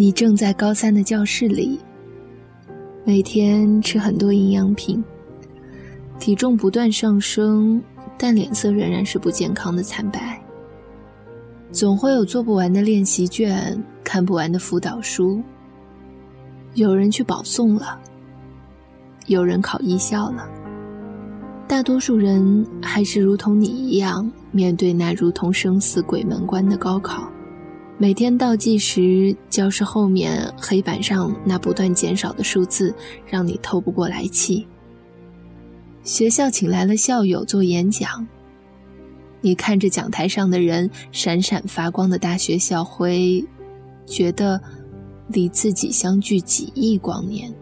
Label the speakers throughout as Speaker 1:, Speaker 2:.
Speaker 1: 你正在高三的教室里，每天吃很多营养品，体重不断上升，但脸色仍然是不健康的惨白。总会有做不完的练习卷，看不完的辅导书。有人去保送了，有人考艺校了。大多数人还是如同你一样，面对那如同生死鬼门关的高考。每天倒计时，教室后面黑板上那不断减少的数字，让你透不过来气。学校请来了校友做演讲，你看着讲台上的人闪闪发光的大学校徽，觉得离自己相距几亿光年。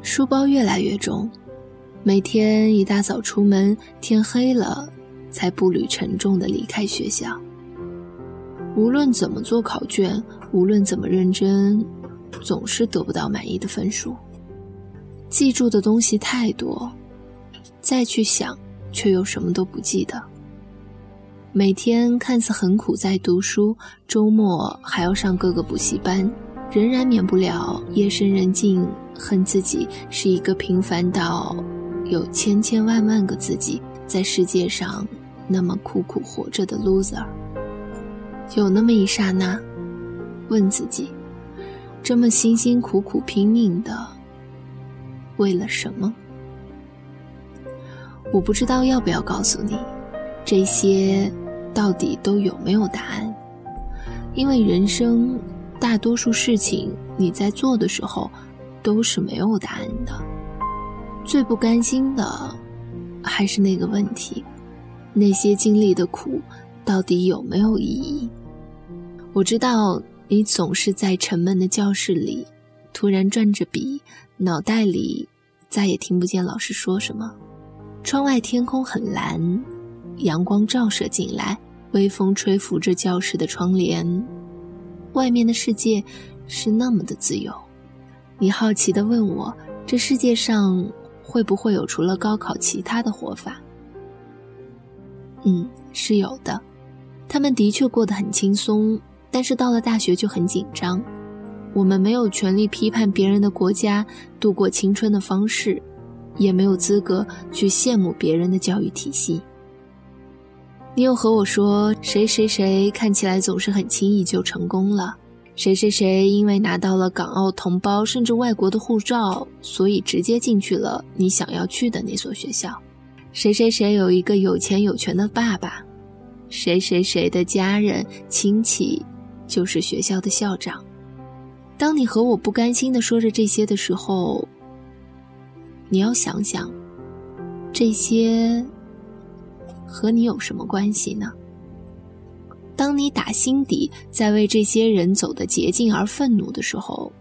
Speaker 1: 书包越来越重。每天一大早出门，天黑了才步履沉重地离开学校。无论怎么做考卷，无论怎么认真，总是得不到满意的分数。记住的东西太多，再去想，却又什么都不记得。每天看似很苦在读书，周末还要上各个补习班，仍然免不了夜深人静，恨自己是一个平凡到。有千千万万个自己在世界上，那么苦苦活着的 loser。有那么一刹那，问自己：这么辛辛苦苦拼命的，为了什么？我不知道要不要告诉你，这些到底都有没有答案？因为人生大多数事情，你在做的时候，都是没有答案的。最不甘心的，还是那个问题：那些经历的苦，到底有没有意义？我知道你总是在沉闷的教室里，突然转着笔，脑袋里再也听不见老师说什么。窗外天空很蓝，阳光照射进来，微风吹拂着教室的窗帘，外面的世界是那么的自由。你好奇地问我：这世界上？会不会有除了高考其他的活法？嗯，是有的。他们的确过得很轻松，但是到了大学就很紧张。我们没有权利批判别人的国家度过青春的方式，也没有资格去羡慕别人的教育体系。你又和我说，谁谁谁看起来总是很轻易就成功了。谁谁谁因为拿到了港澳同胞甚至外国的护照，所以直接进去了你想要去的那所学校。谁谁谁有一个有钱有权的爸爸，谁谁谁的家人亲戚就是学校的校长。当你和我不甘心的说着这些的时候，你要想想，这些和你有什么关系呢？当你打心底在为这些人走的捷径而愤怒的时候，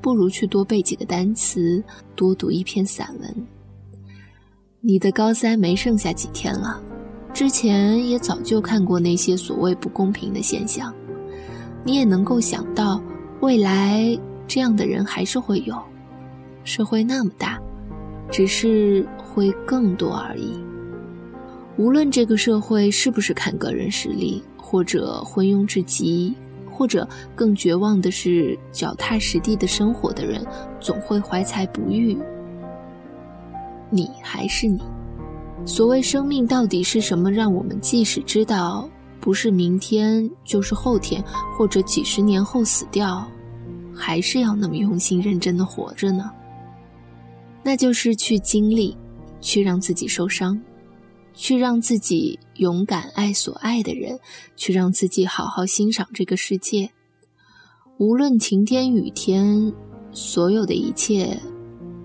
Speaker 1: 不如去多背几个单词，多读一篇散文。你的高三没剩下几天了，之前也早就看过那些所谓不公平的现象，你也能够想到，未来这样的人还是会有，社会那么大，只是会更多而已。无论这个社会是不是看个人实力。或者昏庸至极，或者更绝望的是脚踏实地的生活的人，总会怀才不遇。你还是你。所谓生命到底是什么？让我们即使知道不是明天就是后天，或者几十年后死掉，还是要那么用心认真的活着呢？那就是去经历，去让自己受伤。去让自己勇敢爱所爱的人，去让自己好好欣赏这个世界。无论晴天雨天，所有的一切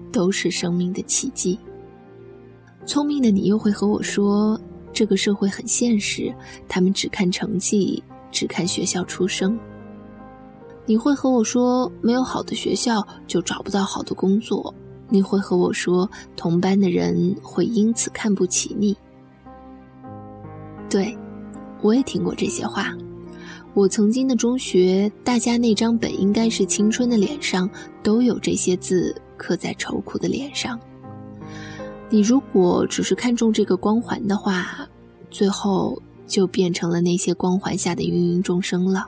Speaker 1: 都是生命的奇迹。聪明的你又会和我说，这个社会很现实，他们只看成绩，只看学校出生。你会和我说，没有好的学校就找不到好的工作。你会和我说，同班的人会因此看不起你。对，我也听过这些话。我曾经的中学，大家那张本应该是青春的脸上，都有这些字刻在愁苦的脸上。你如果只是看重这个光环的话，最后就变成了那些光环下的芸芸众生了。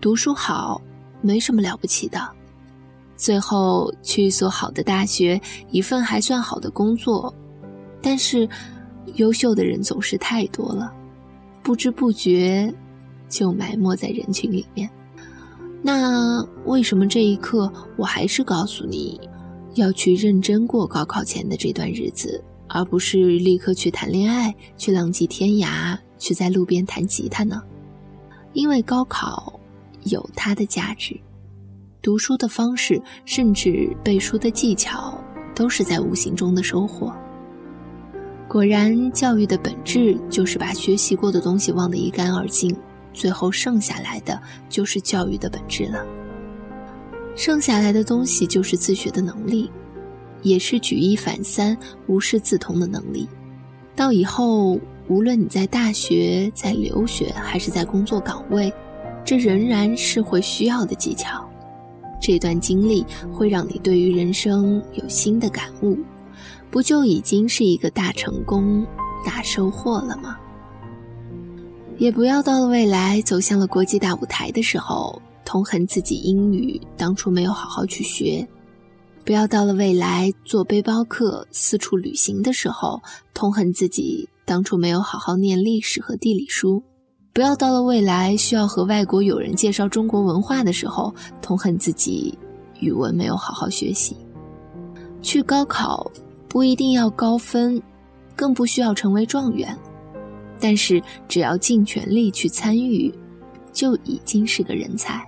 Speaker 1: 读书好，没什么了不起的。最后去一所好的大学，一份还算好的工作，但是优秀的人总是太多了，不知不觉就埋没在人群里面。那为什么这一刻我还是告诉你，要去认真过高考前的这段日子，而不是立刻去谈恋爱、去浪迹天涯、去在路边弹吉他呢？因为高考有它的价值。读书的方式，甚至背书的技巧，都是在无形中的收获。果然，教育的本质就是把学习过的东西忘得一干二净，最后剩下来的就是教育的本质了。剩下来的东西就是自学的能力，也是举一反三、无师自通的能力。到以后，无论你在大学、在留学，还是在工作岗位，这仍然是会需要的技巧。这段经历会让你对于人生有新的感悟，不就已经是一个大成功、大收获了吗？也不要到了未来走向了国际大舞台的时候，痛恨自己英语当初没有好好去学；不要到了未来做背包客四处旅行的时候，痛恨自己当初没有好好念历史和地理书。不要到了未来需要和外国友人介绍中国文化的时候，痛恨自己语文没有好好学习。去高考不一定要高分，更不需要成为状元，但是只要尽全力去参与，就已经是个人才。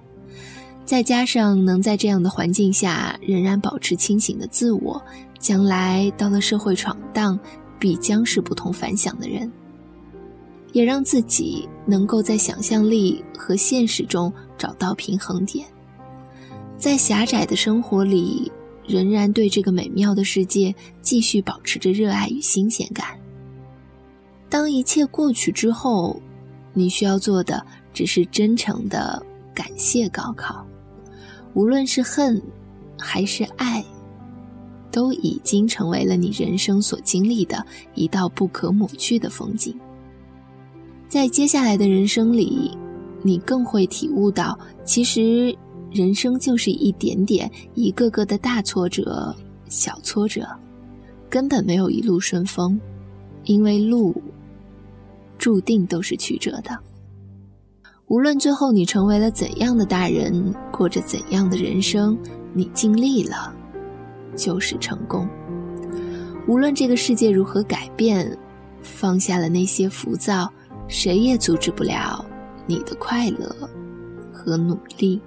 Speaker 1: 再加上能在这样的环境下仍然保持清醒的自我，将来到了社会闯荡，必将是不同凡响的人。也让自己能够在想象力和现实中找到平衡点，在狭窄的生活里，仍然对这个美妙的世界继续保持着热爱与新鲜感。当一切过去之后，你需要做的只是真诚的感谢高考，无论是恨，还是爱，都已经成为了你人生所经历的一道不可抹去的风景。在接下来的人生里，你更会体悟到，其实人生就是一点点、一个个的大挫折、小挫折，根本没有一路顺风，因为路注定都是曲折的。无论最后你成为了怎样的大人，过着怎样的人生，你尽力了，就是成功。无论这个世界如何改变，放下了那些浮躁。谁也阻止不了你的快乐和努力。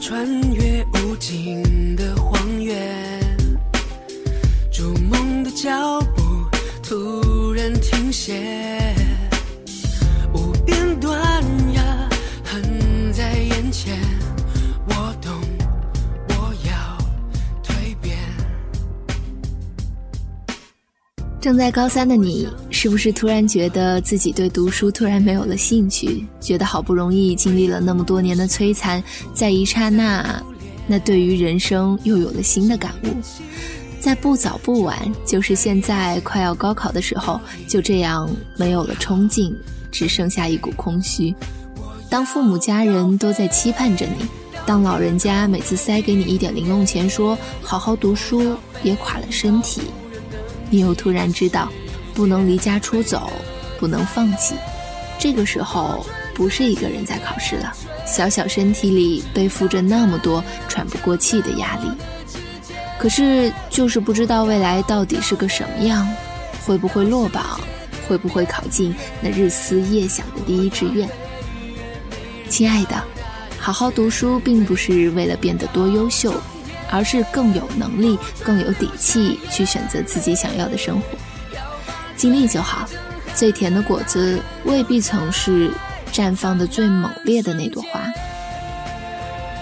Speaker 2: 穿越无尽的荒原，逐梦的脚步突然停歇。
Speaker 1: 正在高三的你，是不是突然觉得自己对读书突然没有了兴趣？觉得好不容易经历了那么多年的摧残，在一刹那，那对于人生又有了新的感悟。在不早不晚，就是现在快要高考的时候，就这样没有了冲劲，只剩下一股空虚。当父母家人都在期盼着你，当老人家每次塞给你一点零用钱，说好好读书，别垮了身体。你又突然知道，不能离家出走，不能放弃。这个时候，不是一个人在考试了，小小身体里背负着那么多喘不过气的压力。可是，就是不知道未来到底是个什么样，会不会落榜，会不会考进那日思夜想的第一志愿。亲爱的，好好读书，并不是为了变得多优秀。而是更有能力、更有底气去选择自己想要的生活，尽力就好。最甜的果子未必曾是绽放的最猛烈的那朵花。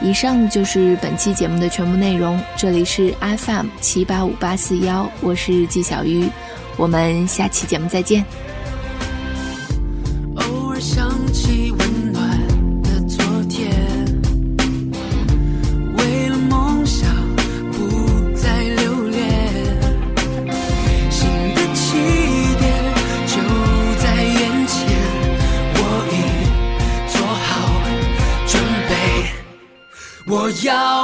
Speaker 2: 以上就是本期节目的全部内容。这里是 FM 七八五八四幺，我是纪小鱼，我们下期节目再见。
Speaker 3: y'all.